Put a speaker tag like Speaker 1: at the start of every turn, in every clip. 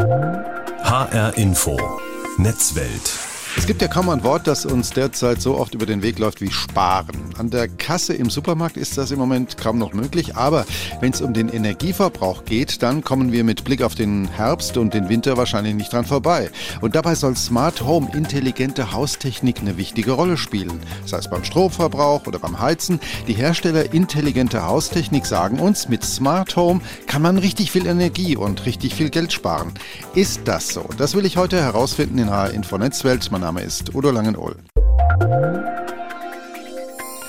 Speaker 1: HR Info. Netzwelt.
Speaker 2: Es gibt ja kaum ein Wort, das uns derzeit so oft über den Weg läuft wie sparen. An der Kasse im Supermarkt ist das im Moment kaum noch möglich, aber wenn es um den Energieverbrauch geht, dann kommen wir mit Blick auf den Herbst und den Winter wahrscheinlich nicht dran vorbei. Und dabei soll Smart Home intelligente Haustechnik eine wichtige Rolle spielen. Sei es beim Stromverbrauch oder beim Heizen. Die Hersteller intelligenter Haustechnik sagen uns, mit Smart Home kann man richtig viel Energie und richtig viel Geld sparen. Ist das so? Das will ich heute herausfinden in HR Info Netzwelt. Mein Name ist Udo Langenohl.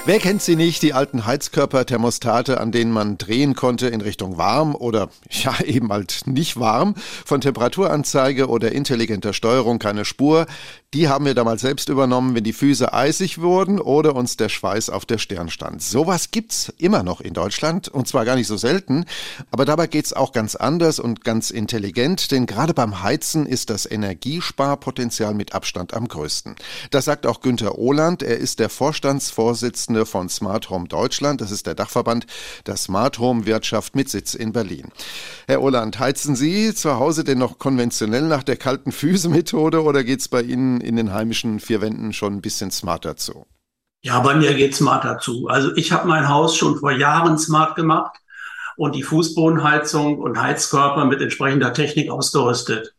Speaker 2: Wer kennt sie nicht, die alten Heizkörperthermostate, an denen man drehen konnte in Richtung warm oder ja eben halt nicht warm? Von Temperaturanzeige oder intelligenter Steuerung keine Spur. Die haben wir damals selbst übernommen, wenn die Füße eisig wurden oder uns der Schweiß auf der Stirn stand. Sowas gibt's immer noch in Deutschland und zwar gar nicht so selten, aber dabei geht's auch ganz anders und ganz intelligent, denn gerade beim Heizen ist das Energiesparpotenzial mit Abstand am größten. Das sagt auch Günther Ohland, er ist der Vorstandsvorsitzende von Smart Home Deutschland, das ist der Dachverband der Smart Home Wirtschaft mit Sitz in Berlin. Herr Ohland, heizen Sie zu Hause denn noch konventionell nach der kalten Füße Methode oder geht's bei Ihnen in den heimischen vier Wänden schon ein bisschen smarter zu?
Speaker 3: Ja, bei mir geht smarter zu. Also ich habe mein Haus schon vor Jahren smart gemacht und die Fußbodenheizung und Heizkörper mit entsprechender Technik ausgerüstet.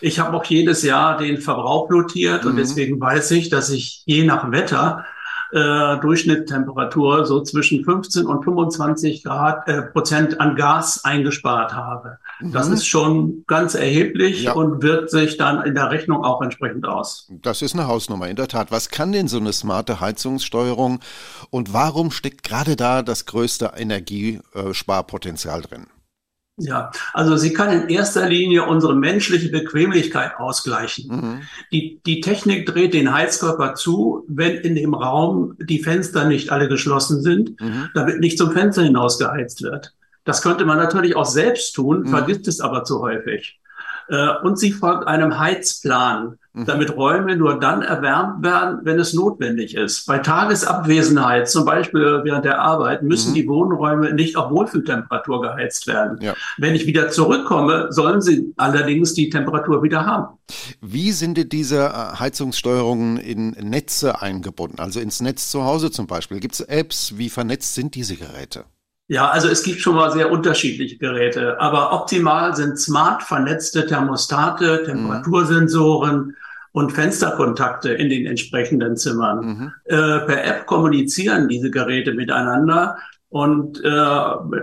Speaker 3: Ich habe auch jedes Jahr den Verbrauch notiert mhm. und deswegen weiß ich, dass ich je nach Wetter äh, Durchschnittstemperatur so zwischen 15 und 25 Grad, äh, Prozent an Gas eingespart habe. Mhm. Das ist schon ganz erheblich ja. und wirkt sich dann in der Rechnung auch entsprechend aus.
Speaker 2: Das ist eine Hausnummer, in der Tat. Was kann denn so eine smarte Heizungssteuerung und warum steckt gerade da das größte Energiesparpotenzial drin?
Speaker 3: Ja, also sie kann in erster Linie unsere menschliche Bequemlichkeit ausgleichen. Mhm. Die, die Technik dreht den Heizkörper zu, wenn in dem Raum die Fenster nicht alle geschlossen sind, mhm. damit nicht zum Fenster hinaus geheizt wird. Das könnte man natürlich auch selbst tun, mhm. vergisst es aber zu häufig. Äh, und sie folgt einem Heizplan, mhm. damit Räume nur dann erwärmt werden, wenn es notwendig ist. Bei Tagesabwesenheit, zum Beispiel während der Arbeit, müssen mhm. die Wohnräume nicht auf Wohlfühltemperatur geheizt werden. Ja. Wenn ich wieder zurückkomme, sollen sie allerdings die Temperatur wieder haben.
Speaker 2: Wie sind diese äh, Heizungssteuerungen in Netze eingebunden? Also ins Netz zu Hause zum Beispiel. Gibt es Apps? Wie vernetzt sind diese Geräte?
Speaker 3: Ja, also es gibt schon mal sehr unterschiedliche Geräte, aber optimal sind smart vernetzte Thermostate, Temperatursensoren mhm. und Fensterkontakte in den entsprechenden Zimmern. Mhm. Äh, per App kommunizieren diese Geräte miteinander und äh,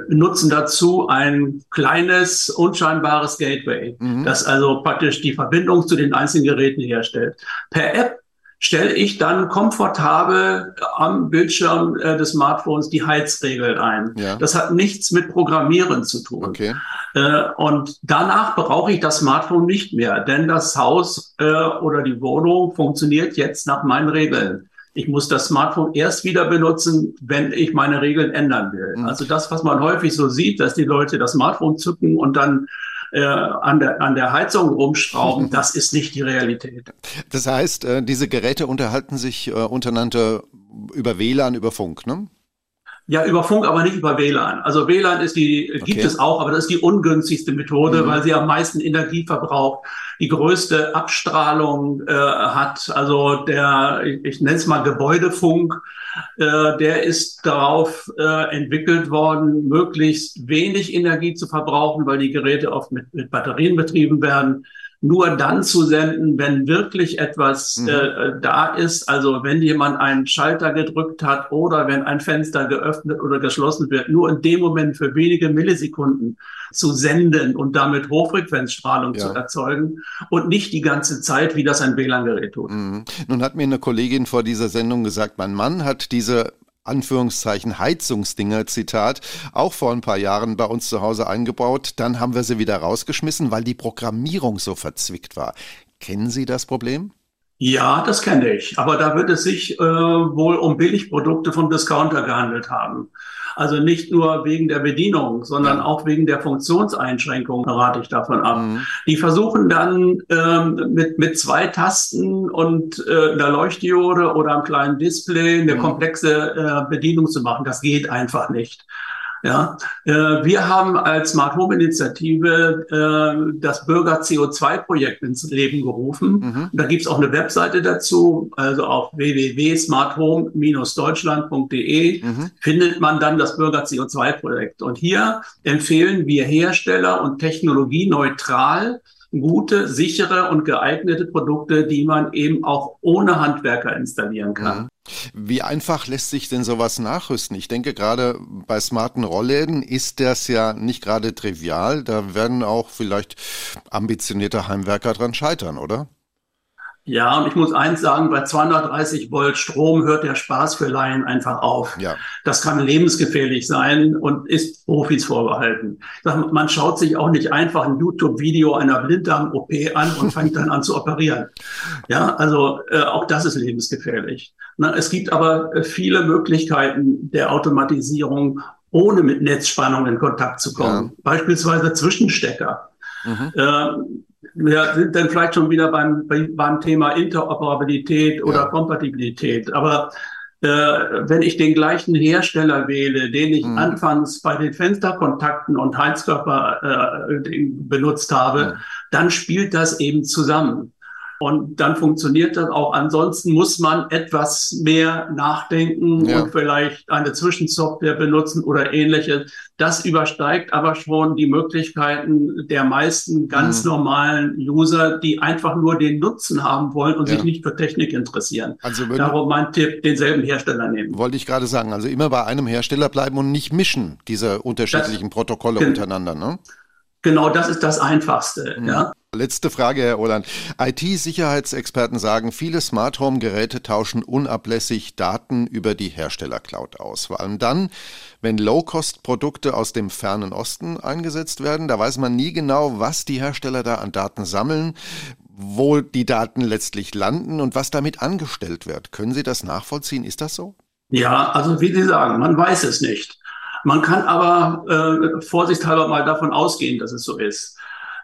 Speaker 3: nutzen dazu ein kleines, unscheinbares Gateway, mhm. das also praktisch die Verbindung zu den einzelnen Geräten herstellt. Per App stelle ich dann komfortabel am Bildschirm äh, des Smartphones die Heizregeln ein. Ja. Das hat nichts mit Programmieren zu tun. Okay. Äh, und danach brauche ich das Smartphone nicht mehr, denn das Haus äh, oder die Wohnung funktioniert jetzt nach meinen Regeln. Ich muss das Smartphone erst wieder benutzen, wenn ich meine Regeln ändern will. Mhm. Also das, was man häufig so sieht, dass die Leute das Smartphone zücken und dann äh, an, der, an der Heizung rumschrauben, das ist nicht die Realität.
Speaker 2: Das heißt, äh, diese Geräte unterhalten sich äh, untereinander über WLAN, über Funk, ne?
Speaker 3: Ja, über Funk, aber nicht über WLAN. Also WLAN ist die, okay. gibt es auch, aber das ist die ungünstigste Methode, mhm. weil sie am meisten Energie verbraucht, die größte Abstrahlung äh, hat. Also der, ich, ich nenne es mal Gebäudefunk, äh, der ist darauf äh, entwickelt worden, möglichst wenig Energie zu verbrauchen, weil die Geräte oft mit, mit Batterien betrieben werden nur dann zu senden, wenn wirklich etwas mhm. äh, da ist. Also wenn jemand einen Schalter gedrückt hat oder wenn ein Fenster geöffnet oder geschlossen wird, nur in dem Moment für wenige Millisekunden zu senden und damit Hochfrequenzstrahlung ja. zu erzeugen und nicht die ganze Zeit, wie das ein WLAN-Gerät tut. Mhm.
Speaker 2: Nun hat mir eine Kollegin vor dieser Sendung gesagt, mein Mann hat diese Anführungszeichen Heizungsdinger, Zitat, auch vor ein paar Jahren bei uns zu Hause eingebaut. Dann haben wir sie wieder rausgeschmissen, weil die Programmierung so verzwickt war. Kennen Sie das Problem?
Speaker 3: Ja, das kenne ich. Aber da wird es sich äh, wohl um Billigprodukte vom Discounter gehandelt haben. Also nicht nur wegen der Bedienung, sondern ja. auch wegen der Funktionseinschränkungen rate ich davon ab. Mhm. Die versuchen dann ähm, mit, mit zwei Tasten und äh, einer Leuchtdiode oder einem kleinen Display eine mhm. komplexe äh, Bedienung zu machen. Das geht einfach nicht. Ja, äh, wir haben als Smart Home Initiative äh, das Bürger CO2-Projekt ins Leben gerufen. Mhm. Da gibt's auch eine Webseite dazu, also auf www.smarthome-deutschland.de mhm. findet man dann das Bürger CO2-Projekt. Und hier empfehlen wir Hersteller und technologieneutral gute, sichere und geeignete Produkte, die man eben auch ohne Handwerker installieren kann. Mhm.
Speaker 2: Wie einfach lässt sich denn sowas nachrüsten? Ich denke, gerade bei smarten Rollläden ist das ja nicht gerade trivial. Da werden auch vielleicht ambitionierte Heimwerker dran scheitern, oder?
Speaker 3: Ja, und ich muss eins sagen, bei 230 Volt Strom hört der Spaß für Laien einfach auf. Ja. Das kann lebensgefährlich sein und ist Profis vorbehalten. Man schaut sich auch nicht einfach ein YouTube-Video einer Blinddarm-OP an und fängt dann an zu operieren. Ja, also äh, auch das ist lebensgefährlich. Na, es gibt aber äh, viele Möglichkeiten der Automatisierung, ohne mit Netzspannung in Kontakt zu kommen. Ja. Beispielsweise Zwischenstecker. Mhm. Wir sind dann vielleicht schon wieder beim, beim Thema Interoperabilität oder ja. Kompatibilität. Aber äh, wenn ich den gleichen Hersteller wähle, den ich mhm. anfangs bei den Fensterkontakten und Heizkörper äh, benutzt habe, ja. dann spielt das eben zusammen. Und dann funktioniert das auch. Ansonsten muss man etwas mehr nachdenken ja. und vielleicht eine Zwischensoftware benutzen oder ähnliches. Das übersteigt aber schon die Möglichkeiten der meisten ganz mhm. normalen User, die einfach nur den Nutzen haben wollen und ja. sich nicht für Technik interessieren. Also Darum mein Tipp, denselben Hersteller nehmen.
Speaker 2: Wollte ich gerade sagen. Also immer bei einem Hersteller bleiben und nicht mischen, diese unterschiedlichen das, Protokolle untereinander. Ne?
Speaker 3: Genau, das ist das Einfachste. Mhm. Ja.
Speaker 2: Letzte Frage, Herr Oland. IT-Sicherheitsexperten sagen, viele Smart Home-Geräte tauschen unablässig Daten über die Herstellercloud aus. Vor allem dann, wenn Low-Cost-Produkte aus dem fernen Osten eingesetzt werden. Da weiß man nie genau, was die Hersteller da an Daten sammeln, wo die Daten letztlich landen und was damit angestellt wird. Können Sie das nachvollziehen? Ist das so?
Speaker 3: Ja, also wie Sie sagen, man weiß es nicht. Man kann aber äh, vorsichtshalber mal davon ausgehen, dass es so ist.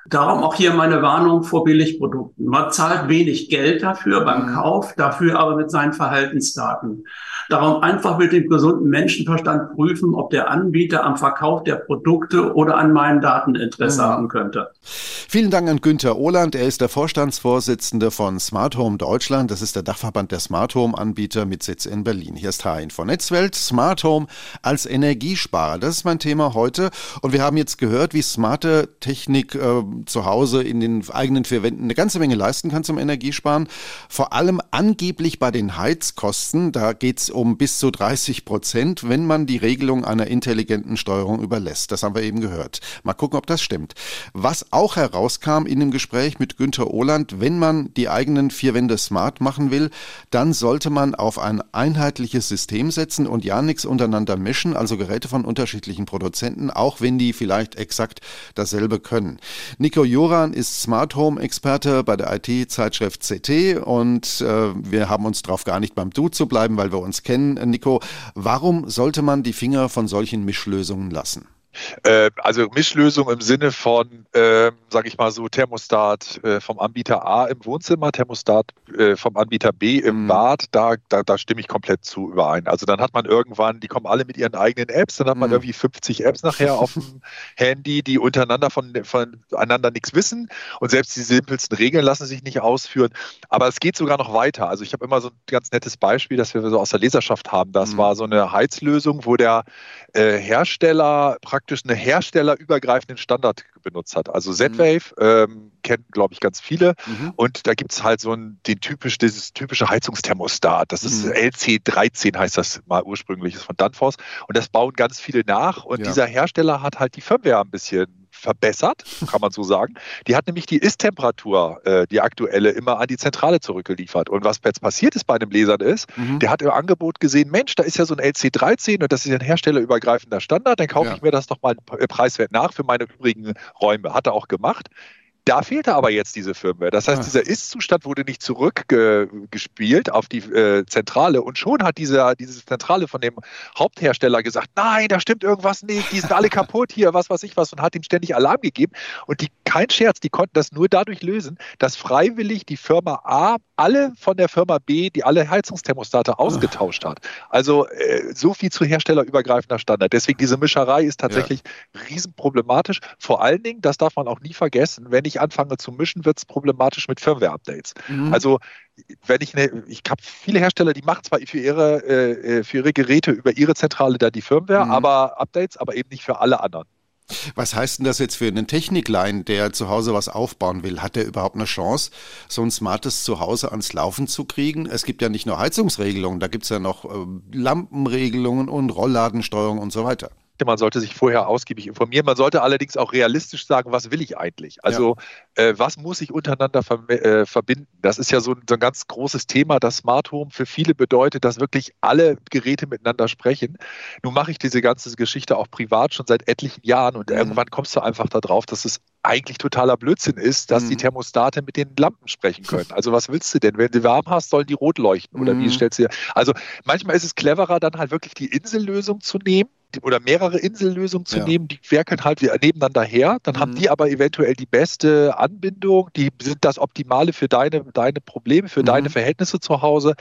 Speaker 3: Darum auch hier meine Warnung vor Billigprodukten. Man zahlt wenig Geld dafür beim mhm. Kauf, dafür aber mit seinen Verhaltensdaten. Darum einfach mit dem gesunden Menschenverstand prüfen, ob der Anbieter am Verkauf der Produkte oder an meinen Daten Interesse mhm. haben könnte.
Speaker 2: Vielen Dank an Günther Ohland. Er ist der Vorstandsvorsitzende von Smart Home Deutschland. Das ist der Dachverband der Smart Home Anbieter mit Sitz in Berlin. Hier ist Hein von Netzwelt. Smart Home als Energiesparer. Das ist mein Thema heute. Und wir haben jetzt gehört, wie smarte Technik äh, zu Hause in den eigenen vier Wänden eine ganze Menge leisten kann zum Energiesparen. Vor allem angeblich bei den Heizkosten. Da geht es um bis zu 30 Prozent, wenn man die Regelung einer intelligenten Steuerung überlässt. Das haben wir eben gehört. Mal gucken, ob das stimmt. Was auch herauskam in dem Gespräch mit Günter Ohland, wenn man die eigenen vier Wände smart machen will, dann sollte man auf ein einheitliches System setzen und ja nichts untereinander mischen, also Geräte von unterschiedlichen Produzenten, auch wenn die vielleicht exakt dasselbe können. Nico Joran ist Smart Home Experte bei der IT-Zeitschrift CT und äh, wir haben uns darauf geeinigt, beim Du zu bleiben, weil wir uns kennen, Nico. Warum sollte man die Finger von solchen Mischlösungen lassen?
Speaker 4: Äh, also Mischlösung im Sinne von, äh, sage ich mal so, Thermostat äh, vom Anbieter A im Wohnzimmer, Thermostat äh, vom Anbieter B im mhm. Bad, da, da, da, stimme ich komplett zu überein. Also dann hat man irgendwann, die kommen alle mit ihren eigenen Apps, dann hat man mhm. irgendwie 50 Apps nachher auf dem Handy, die untereinander von, voneinander nichts wissen und selbst die simpelsten Regeln lassen sich nicht ausführen. Aber es geht sogar noch weiter. Also ich habe immer so ein ganz nettes Beispiel, das wir so aus der Leserschaft haben. Das mhm. war so eine Heizlösung, wo der äh, Hersteller praktisch einen herstellerübergreifenden Standard benutzt hat. Also Z-Wave mhm. ähm, kennen, glaube ich, ganz viele. Mhm. Und da gibt es halt so ein, den typisch, dieses typische Heizungsthermostat. Das ist mhm. LC13, heißt das mal ursprünglich, ist von Danfoss. Und das bauen ganz viele nach. Und ja. dieser Hersteller hat halt die Firmware ein bisschen verbessert, kann man so sagen. Die hat nämlich die Ist-Temperatur, äh, die aktuelle, immer an die Zentrale zurückgeliefert. Und was jetzt passiert ist bei einem Lesern ist, mhm. der hat im Angebot gesehen, Mensch, da ist ja so ein LC13 und das ist ein herstellerübergreifender Standard, dann kaufe ja. ich mir das doch mal preiswert nach für meine übrigen Räume. Hat er auch gemacht Da fehlte aber jetzt diese Firmware. Das heißt, ah. dieser Ist-Zustand wurde nicht zurückgespielt auf die äh, Zentrale und schon hat diese, diese Zentrale von dem Haupthersteller gesagt, nein, da stimmt irgendwas nicht, die sind alle kaputt hier, was weiß ich was und hat ihm ständig Alarm gegeben. Und die, kein Scherz, die konnten das nur dadurch lösen, dass freiwillig die Firma A alle von der Firma B, die alle Heizungsthermostate ausgetauscht hat. Also äh, so viel zu herstellerübergreifender Standard. Deswegen diese Mischerei ist tatsächlich ja. riesenproblematisch. Vor allen Dingen, das darf man auch nie vergessen, wenn ich anfange zu mischen, wird es problematisch mit Firmware-Updates. Mhm. Also wenn ich eine, ich habe viele Hersteller, die machen zwar für ihre, äh, äh, für ihre Geräte über ihre Zentrale da die Firmware, mhm. aber Updates, aber eben nicht für alle anderen.
Speaker 2: Was heißt denn das jetzt für einen Techniklein, der zu Hause was aufbauen will? Hat der überhaupt eine Chance, so ein smartes Zuhause ans Laufen zu kriegen? Es gibt ja nicht nur Heizungsregelungen, da gibt es ja noch äh, Lampenregelungen und Rollladensteuerung und so weiter
Speaker 4: man sollte sich vorher ausgiebig informieren. Man sollte allerdings auch realistisch sagen, was will ich eigentlich? Also ja. äh, was muss ich untereinander ver äh, verbinden? Das ist ja so, so, ein ganz großes Thema. Das Smart Home für viele bedeutet, dass wirklich alle Geräte miteinander sprechen. Nun mache ich diese ganze Geschichte auch privat schon seit etlichen Jahren und mhm. irgendwann kommst du einfach darauf, dass es eigentlich totaler Blödsinn ist, dass mhm. die Thermostate mit den Lampen sprechen können. Also was willst du denn? Wenn du warm hast, sollen die rot leuchten oder mhm. wie stellst du dir? Also manchmal ist es cleverer, dann halt wirklich die Insellösung zu nehmen oder mehrere Insellösungen zu ja. nehmen, die werkeln halt nebeneinander her, dann mhm. haben die aber eventuell die beste Anbindung, die sind das Optimale für deine, deine Probleme, für mhm. deine Verhältnisse zu Hause.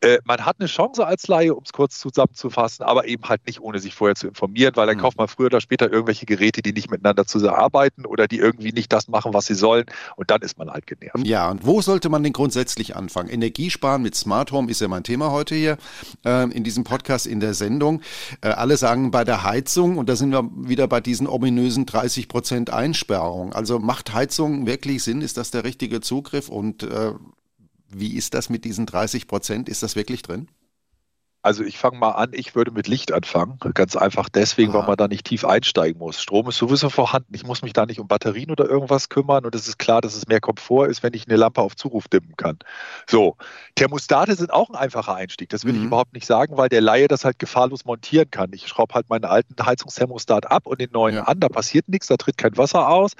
Speaker 4: Äh, man hat eine Chance als Laie, um es kurz zusammenzufassen, aber eben halt nicht ohne sich vorher zu informieren, weil dann mhm. kauft man früher oder später irgendwelche Geräte, die nicht miteinander zusammenarbeiten oder die irgendwie nicht das machen, was sie sollen und dann ist man halt genervt.
Speaker 2: Ja, und wo sollte man denn grundsätzlich anfangen? Energiesparen mit Smart Home ist ja mein Thema heute hier äh, in diesem Podcast, in der Sendung. Äh, alle sagen bei der Heizung und da sind wir wieder bei diesen ominösen 30 Prozent Einsperrung. Also macht Heizung wirklich Sinn? Ist das der richtige Zugriff und äh, wie ist das mit diesen 30 Prozent? Ist das wirklich drin?
Speaker 4: Also ich fange mal an, ich würde mit Licht anfangen. Ganz einfach deswegen, Aha. weil man da nicht tief einsteigen muss. Strom ist sowieso vorhanden. Ich muss mich da nicht um Batterien oder irgendwas kümmern. Und es ist klar, dass es mehr Komfort ist, wenn ich eine Lampe auf Zuruf dimmen kann. So, Thermostate sind auch ein einfacher Einstieg. Das will mhm. ich überhaupt nicht sagen, weil der Laie das halt gefahrlos montieren kann. Ich schraube halt meinen alten Heizungsthermostat ab und den neuen ja. an. Da passiert nichts, da tritt kein Wasser aus.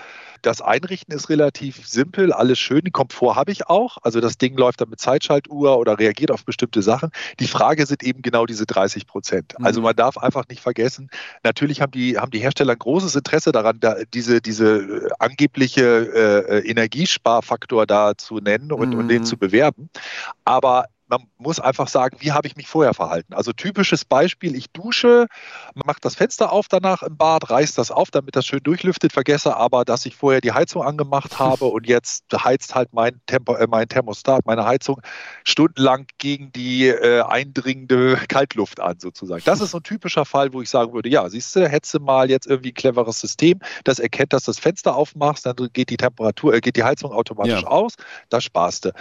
Speaker 4: Das Einrichten ist relativ simpel, alles schön. Den Komfort habe ich auch. Also das Ding läuft dann mit Zeitschaltuhr oder reagiert auf bestimmte Sachen. Die Frage sind eben eben genau diese 30 Prozent. Also mhm. Also man darf einfach nicht vergessen, natürlich haben die, haben die Hersteller ein großes Interesse daran, da diese, diese äh, angebliche äh, äh, Energiesparfaktor da zu nennen und, mhm. und den mhm. zu bewerben. Aber man muss einfach sagen, wie habe ich mich vorher verhalten? Also typisches Beispiel, ich dusche, mache das Fenster auf danach im Bad, reiß das auf, damit das schön durchlüftet, vergesse aber, dass ich vorher die Heizung angemacht habe und jetzt heizt halt mein, Tempo, äh, mein Thermostat, meine Heizung stundenlang gegen die äh, eindringende Kaltluft an sozusagen. Das ist so ein typischer Fall, wo ich sagen würde, ja, siehst du, hättest du mal jetzt irgendwie ein cleveres System, das erkennt, dass du das Fenster aufmachst, dann geht die Temperatur, äh, geht die Heizung automatisch ja. aus, das sparst du.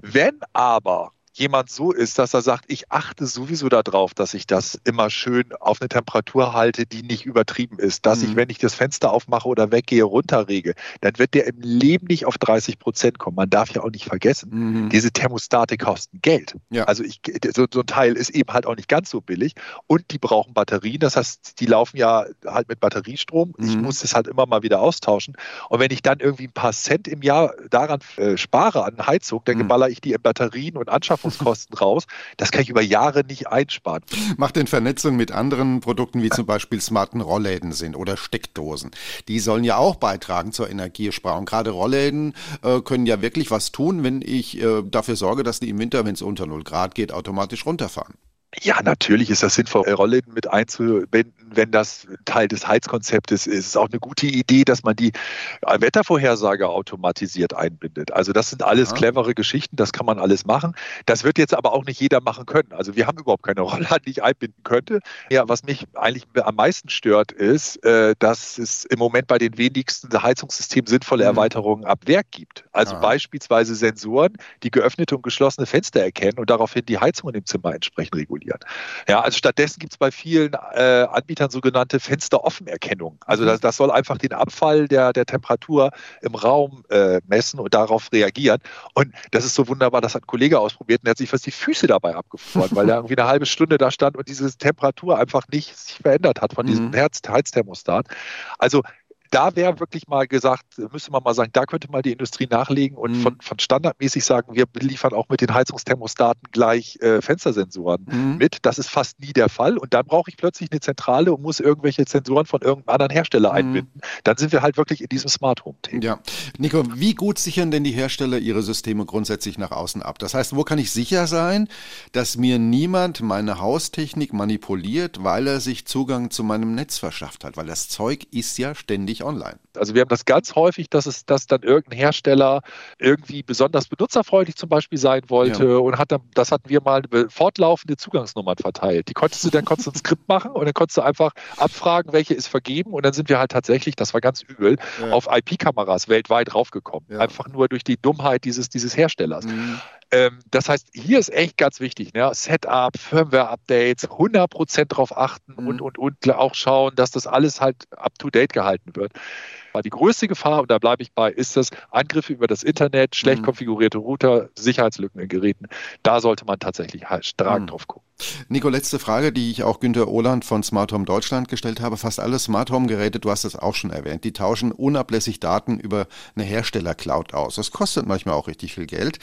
Speaker 4: Wenn aber jemand so ist, dass er sagt, ich achte sowieso darauf, dass ich das immer schön auf eine Temperatur halte, die nicht übertrieben ist, dass mhm. ich, wenn ich das Fenster aufmache oder weggehe, runterrege, dann wird der im Leben nicht auf 30 Prozent kommen. Man darf ja auch nicht vergessen, mhm. diese Thermostate kosten Geld. Ja. Also ich, so, so, ein Teil ist eben halt auch nicht ganz so billig und die brauchen Batterien. Das heißt, die laufen ja halt mit Batteriestrom. Mhm. Ich muss das halt immer mal wieder austauschen. Und wenn ich dann irgendwie ein paar Cent im Jahr daran äh, spare an Heizung, dann mhm. baller ich die in Batterien und Anschaffungen Anschaffungskosten raus. Das kann ich über Jahre nicht einsparen.
Speaker 2: Macht in Vernetzung mit anderen Produkten wie zum Beispiel smarten Rollläden sind oder Steckdosen. Die sollen ja auch beitragen zur Energiesparung. Gerade Rollläden äh, können ja wirklich was tun, wenn ich äh, dafür sorge, dass die im Winter, wenn es unter 0 Grad geht, automatisch runterfahren.
Speaker 4: Ja, natürlich ist das sinnvoll, Rollläden mit einzubinden, wenn das Teil des Heizkonzeptes ist. Es ist auch eine gute Idee, dass man die Wettervorhersage automatisiert einbindet. Also das sind alles ja. clevere Geschichten, das kann man alles machen. Das wird jetzt aber auch nicht jeder machen können. Also wir haben überhaupt keine Rollladen, die ich einbinden könnte. Ja, was mich eigentlich am meisten stört, ist, äh, dass es im Moment bei den wenigsten Heizungssystemen sinnvolle mhm. Erweiterungen ab Werk gibt. Also ja. beispielsweise Sensoren, die geöffnete und geschlossene Fenster erkennen und daraufhin die Heizung im Zimmer entsprechend regulieren kontrollieren. Ja, also stattdessen gibt es bei vielen äh, Anbietern sogenannte Fensteroffenerkennung. Also das, das, soll einfach den Abfall der, der Temperatur im Raum äh, messen und darauf reagieren. Und das ist so wunderbar, das hat ein Kollege ausprobiert und der hat sich fast die Füße dabei abgefroren, weil er irgendwie eine halbe Stunde da stand und diese Temperatur einfach nicht sich verändert hat von diesem mhm. Herz Heizthermostat. Also da wäre wirklich mal gesagt, müsste man mal sagen, da könnte mal die Industrie nachlegen und mhm. von, von standardmäßig sagen, wir liefern auch mit den Heizungsthermostaten gleich äh, Fenstersensoren mhm. mit. Das ist fast nie der Fall. Und dann brauche ich plötzlich eine Zentrale und muss irgendwelche Sensoren von irgendeinem anderen Hersteller mhm. einbinden. Dann sind wir halt wirklich in diesem Smart Home-Thema.
Speaker 2: Ja. Nico, wie gut sichern denn die Hersteller ihre Systeme grundsätzlich nach außen ab? Das heißt, wo kann ich sicher sein, dass mir niemand meine Haustechnik manipuliert, weil er sich Zugang zu meinem Netz verschafft hat? Weil das Zeug ist ja ständig online.
Speaker 4: Also wir haben das ganz häufig, dass es, dass dann irgendein Hersteller irgendwie besonders benutzerfreundlich zum Beispiel sein wollte ja. und hat dann, das hatten wir mal fortlaufende Zugangsnummern verteilt. Die konntest du dann konntest du ein Skript machen und dann konntest du einfach abfragen, welche ist vergeben und dann sind wir halt tatsächlich, das war ganz übel, ja. auf IP-Kameras weltweit draufgekommen. Ja. Einfach nur durch die Dummheit dieses, dieses Herstellers. Mhm. Ähm, das heißt, hier ist echt ganz wichtig, ne? Setup, Firmware-Updates, 100% drauf achten mhm. und, und, und auch schauen, dass das alles halt up-to-date gehalten wird. Weil die größte Gefahr, und da bleibe ich bei, ist das Angriffe über das Internet, schlecht mhm. konfigurierte Router, Sicherheitslücken in Geräten. Da sollte man tatsächlich halt stark mhm. drauf gucken.
Speaker 2: Nico, letzte Frage, die ich auch Günter Ohland von Smart Home Deutschland gestellt habe. Fast alle Smart Home Geräte, du hast es auch schon erwähnt, die tauschen unablässig Daten über eine Hersteller-Cloud aus. Das kostet manchmal auch richtig viel Geld.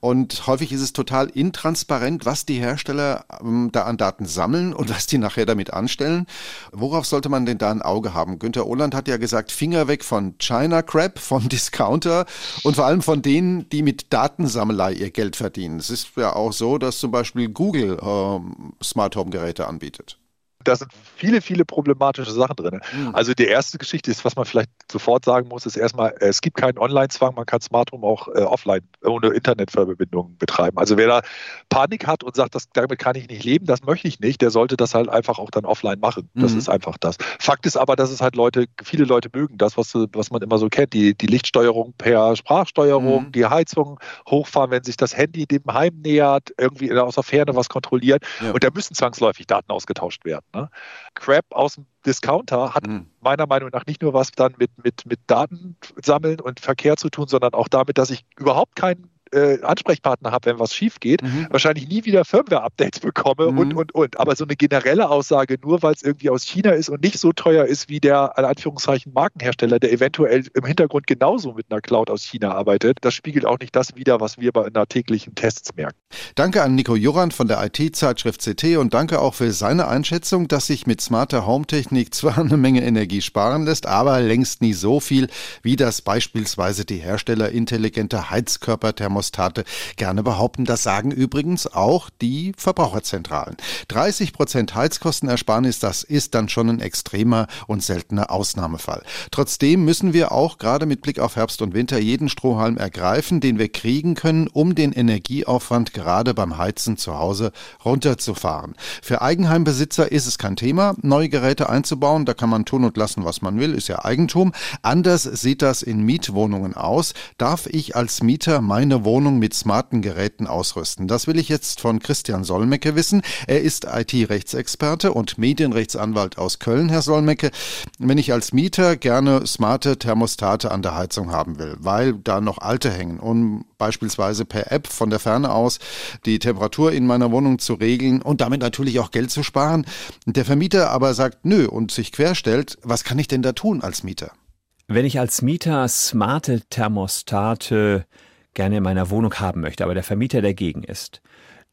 Speaker 2: Und häufig ist es total intransparent, was die Hersteller ähm, da an Daten sammeln und was die nachher damit anstellen. Worauf sollte man denn da ein Auge haben? Günter Ohland hat ja gesagt, Finger weg von China Crap, von Discounter und vor allem von denen, die mit Datensammelei ihr Geld verdienen. Es ist ja auch so, dass zum Beispiel Google äh, Smart Home Geräte anbietet
Speaker 4: da sind viele, viele problematische Sachen drin. Mhm. Also die erste Geschichte ist, was man vielleicht sofort sagen muss, ist erstmal, es gibt keinen Online-Zwang, man kann Smart Home auch äh, offline ohne Internetverbindung betreiben. Also wer da Panik hat und sagt, das, damit kann ich nicht leben, das möchte ich nicht, der sollte das halt einfach auch dann offline machen. Das mhm. ist einfach das. Fakt ist aber, dass es halt Leute, viele Leute mögen das, was, was man immer so kennt, die, die Lichtsteuerung per Sprachsteuerung, mhm. die Heizung hochfahren, wenn sich das Handy dem Heim nähert, irgendwie aus der Ferne was kontrolliert. Ja. Und da müssen zwangsläufig Daten ausgetauscht werden. Ne? Crap aus dem Discounter hat mhm. meiner Meinung nach nicht nur was dann mit, mit, mit Daten sammeln und Verkehr zu tun, sondern auch damit, dass ich überhaupt keinen äh, Ansprechpartner habe, wenn was schief geht, mhm. wahrscheinlich nie wieder Firmware-Updates bekomme mhm. und, und, und. Aber so eine generelle Aussage, nur weil es irgendwie aus China ist und nicht so teuer ist wie der, in Anführungszeichen, Markenhersteller, der eventuell im Hintergrund genauso mit einer Cloud aus China arbeitet, das spiegelt auch nicht das wider, was wir bei einer täglichen Tests merken.
Speaker 2: Danke an Nico Jurand von der IT-Zeitschrift CT und danke auch für seine Einschätzung, dass sich mit smarter Home-Technik zwar eine Menge Energie sparen lässt, aber längst nie so viel, wie das beispielsweise die Hersteller intelligenter Heizkörperthermostate Thermostate gerne behaupten. Das sagen übrigens auch die Verbraucherzentralen. 30 Prozent Heizkostenersparnis, das ist dann schon ein extremer und seltener Ausnahmefall. Trotzdem müssen wir auch gerade mit Blick auf Herbst und Winter jeden Strohhalm ergreifen, den wir kriegen können, um den Energieaufwand gerade beim Heizen zu Hause runterzufahren. Für Eigenheimbesitzer ist es kein Thema, neue Geräte einzubauen. Da kann man tun und lassen, was man will, ist ja Eigentum. Anders sieht das in Mietwohnungen aus. Darf ich als Mieter meine Wohnung Wohnung mit smarten Geräten ausrüsten? Das will ich jetzt von Christian Solmecke wissen. Er ist IT-Rechtsexperte und Medienrechtsanwalt aus Köln, Herr Solmecke. Wenn ich als Mieter gerne smarte Thermostate an der Heizung haben will, weil da noch alte hängen, um beispielsweise per App von der Ferne aus die Temperatur in meiner Wohnung zu regeln und damit natürlich auch Geld zu sparen. Der Vermieter aber sagt nö und sich querstellt, was kann ich denn da tun als Mieter?
Speaker 5: Wenn ich als Mieter smarte Thermostate gerne in meiner Wohnung haben möchte, aber der Vermieter dagegen ist,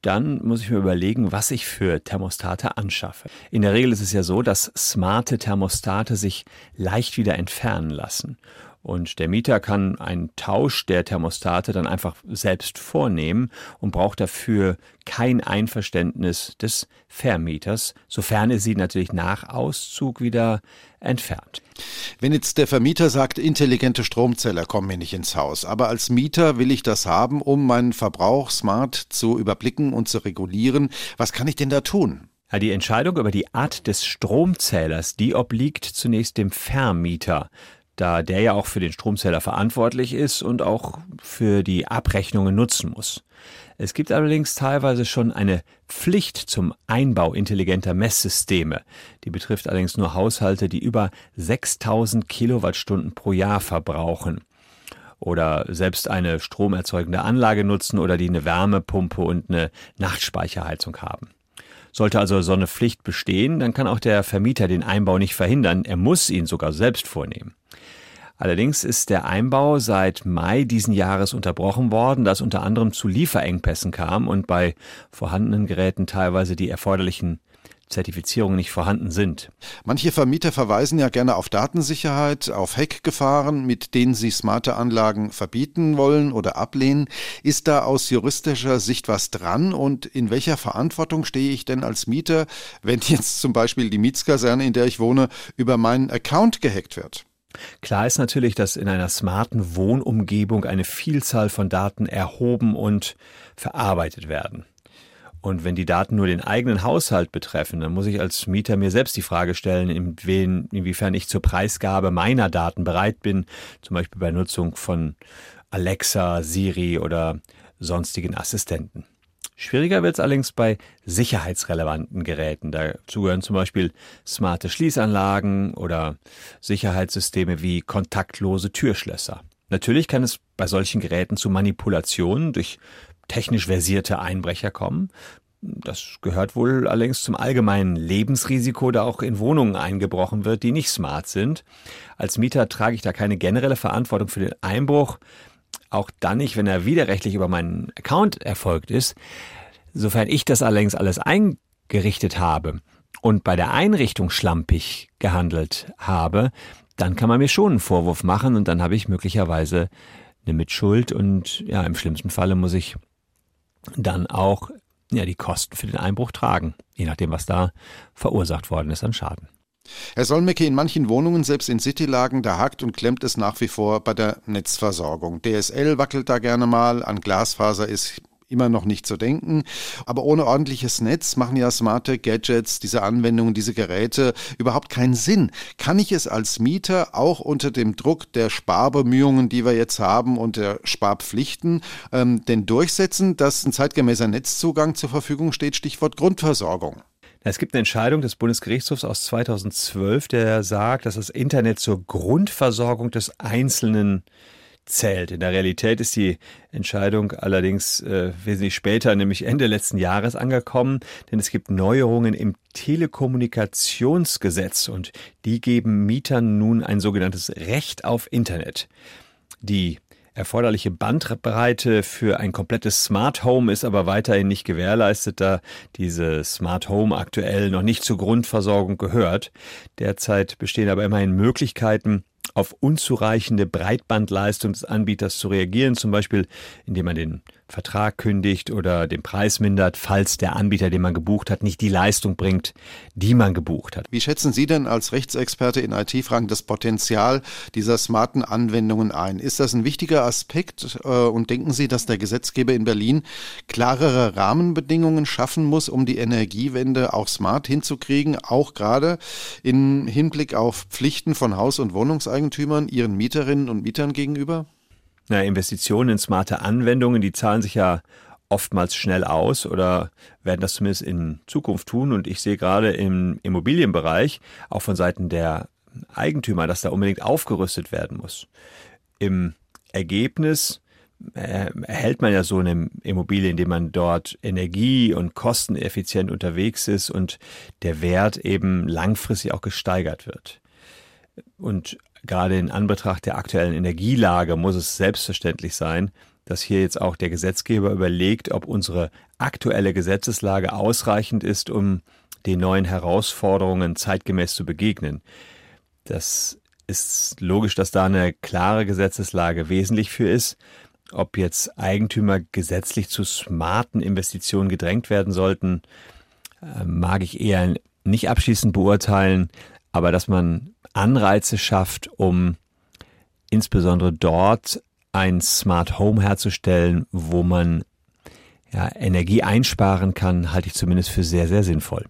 Speaker 5: dann muss ich mir überlegen, was ich für Thermostate anschaffe. In der Regel ist es ja so, dass smarte Thermostate sich leicht wieder entfernen lassen. Und der Mieter kann einen Tausch der Thermostate dann einfach selbst vornehmen und braucht dafür kein Einverständnis des Vermieters, sofern er sie natürlich nach Auszug wieder entfernt.
Speaker 2: Wenn jetzt der Vermieter sagt, intelligente Stromzähler kommen mir nicht ins Haus, aber als Mieter will ich das haben, um meinen Verbrauch smart zu überblicken und zu regulieren, was kann ich denn da tun?
Speaker 5: Ja, die Entscheidung über die Art des Stromzählers, die obliegt zunächst dem Vermieter da der ja auch für den Stromzähler verantwortlich ist und auch für die Abrechnungen nutzen muss. Es gibt allerdings teilweise schon eine Pflicht zum Einbau intelligenter Messsysteme. Die betrifft allerdings nur Haushalte, die über 6000 Kilowattstunden pro Jahr verbrauchen oder selbst eine stromerzeugende Anlage nutzen oder die eine Wärmepumpe und eine Nachtspeicherheizung haben. Sollte also so eine Pflicht bestehen, dann kann auch der Vermieter den Einbau nicht verhindern, er muss ihn sogar selbst vornehmen. Allerdings ist der Einbau seit Mai diesen Jahres unterbrochen worden, da es unter anderem zu Lieferengpässen kam und bei vorhandenen Geräten teilweise die erforderlichen Zertifizierungen nicht vorhanden sind.
Speaker 2: Manche Vermieter verweisen ja gerne auf Datensicherheit, auf Hackgefahren, mit denen sie smarte Anlagen verbieten wollen oder ablehnen. Ist da aus juristischer Sicht was dran und in welcher Verantwortung stehe ich denn als Mieter, wenn jetzt zum Beispiel die Mietskaserne, in der ich wohne, über meinen Account gehackt wird?
Speaker 5: Klar ist natürlich, dass in einer smarten Wohnumgebung eine Vielzahl von Daten erhoben und verarbeitet werden. Und wenn die Daten nur den eigenen Haushalt betreffen, dann muss ich als Mieter mir selbst die Frage stellen, inwiefern ich zur Preisgabe meiner Daten bereit bin, zum Beispiel bei Nutzung von Alexa, Siri oder sonstigen Assistenten. Schwieriger wird es allerdings bei sicherheitsrelevanten Geräten. Dazu gehören zum Beispiel smarte Schließanlagen oder Sicherheitssysteme wie kontaktlose Türschlösser. Natürlich kann es bei solchen Geräten zu Manipulationen durch technisch versierte Einbrecher kommen. Das gehört wohl allerdings zum allgemeinen Lebensrisiko, da auch in Wohnungen eingebrochen wird, die nicht smart sind. Als Mieter trage ich da keine generelle Verantwortung für den Einbruch, auch dann nicht, wenn er widerrechtlich über meinen Account erfolgt ist. Sofern ich das allerdings alles eingerichtet habe und bei der Einrichtung schlampig gehandelt habe, dann kann man mir schon einen Vorwurf machen und dann habe ich möglicherweise eine Mitschuld und ja, im schlimmsten Falle muss ich dann auch ja, die Kosten für den Einbruch tragen, je nachdem, was da verursacht worden ist an Schaden.
Speaker 2: Herr Solmecke, in manchen Wohnungen, selbst in Citylagen, da hakt und klemmt es nach wie vor bei der Netzversorgung. DSL wackelt da gerne mal, an Glasfaser ist immer noch nicht zu denken. Aber ohne ordentliches Netz machen ja smarte Gadgets, diese Anwendungen, diese Geräte überhaupt keinen Sinn. Kann ich es als Mieter auch unter dem Druck der Sparbemühungen, die wir jetzt haben und der Sparpflichten, ähm, denn durchsetzen, dass ein zeitgemäßer Netzzugang zur Verfügung steht? Stichwort Grundversorgung.
Speaker 5: Es gibt eine Entscheidung des Bundesgerichtshofs aus 2012, der sagt, dass das Internet zur Grundversorgung des Einzelnen zählt. In der Realität ist die Entscheidung allerdings äh, wesentlich später, nämlich Ende letzten Jahres angekommen, denn es gibt Neuerungen im Telekommunikationsgesetz und die geben Mietern nun ein sogenanntes Recht auf Internet. Die erforderliche Bandbreite für ein komplettes Smart Home ist aber weiterhin nicht gewährleistet, da diese Smart Home aktuell noch nicht zur Grundversorgung gehört. Derzeit bestehen aber immerhin Möglichkeiten, auf unzureichende Breitbandleistung des Anbieters zu reagieren, zum Beispiel indem man den Vertrag kündigt oder den Preis mindert, falls der Anbieter, den man gebucht hat, nicht die Leistung bringt, die man gebucht hat.
Speaker 2: Wie schätzen Sie denn als Rechtsexperte in IT-Fragen das Potenzial dieser smarten Anwendungen ein? Ist das ein wichtiger Aspekt äh, und denken Sie, dass der Gesetzgeber in Berlin klarere Rahmenbedingungen schaffen muss, um die Energiewende auch smart hinzukriegen, auch gerade im Hinblick auf Pflichten von Haus- und Wohnungseigentümern, ihren Mieterinnen und Mietern gegenüber?
Speaker 5: Na, Investitionen in smarte Anwendungen, die zahlen sich ja oftmals schnell aus oder werden das zumindest in Zukunft tun. Und ich sehe gerade im Immobilienbereich auch von Seiten der Eigentümer, dass da unbedingt aufgerüstet werden muss. Im Ergebnis äh, erhält man ja so eine Immobilie, indem man dort energie- und kosteneffizient unterwegs ist und der Wert eben langfristig auch gesteigert wird. Und gerade in Anbetracht der aktuellen Energielage muss es selbstverständlich sein, dass hier jetzt auch der Gesetzgeber überlegt, ob unsere aktuelle Gesetzeslage ausreichend ist, um den neuen Herausforderungen zeitgemäß zu begegnen. Das ist logisch, dass da eine klare Gesetzeslage wesentlich für ist. Ob jetzt Eigentümer gesetzlich zu smarten Investitionen gedrängt werden sollten, äh, mag ich eher nicht abschließend beurteilen, aber dass man Anreize schafft, um insbesondere dort ein Smart Home herzustellen, wo man ja, Energie einsparen kann, halte ich zumindest für sehr, sehr sinnvoll.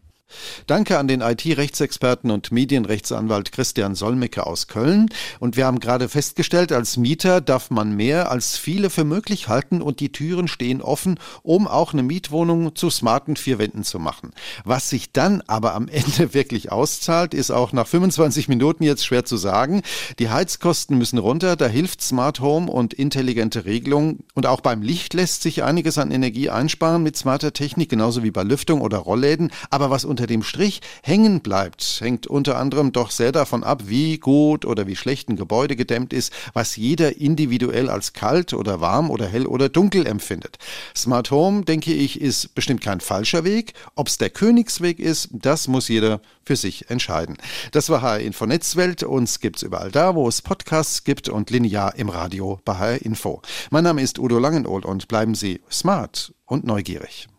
Speaker 2: Danke an den IT-Rechtsexperten und Medienrechtsanwalt Christian Solmecke aus Köln. Und wir haben gerade festgestellt, als Mieter darf man mehr als viele für möglich halten und die Türen stehen offen, um auch eine Mietwohnung zu smarten vier Wänden zu machen. Was sich dann aber am Ende wirklich auszahlt, ist auch nach 25 Minuten jetzt schwer zu sagen. Die Heizkosten müssen runter, da hilft Smart Home und intelligente Regelung. Und auch beim Licht lässt sich einiges an Energie einsparen mit smarter Technik, genauso wie bei Lüftung oder Rollläden. Aber was unter dem Strich hängen bleibt, hängt unter anderem doch sehr davon ab, wie gut oder wie schlecht ein Gebäude gedämmt ist, was jeder individuell als kalt oder warm oder hell oder dunkel empfindet. Smart Home, denke ich, ist bestimmt kein falscher Weg. Ob es der Königsweg ist, das muss jeder für sich entscheiden. Das war HR Info Netzwelt. Uns gibt's überall da, wo es Podcasts gibt und linear im Radio bei HR Info. Mein Name ist Udo Langenohl und bleiben Sie smart und neugierig.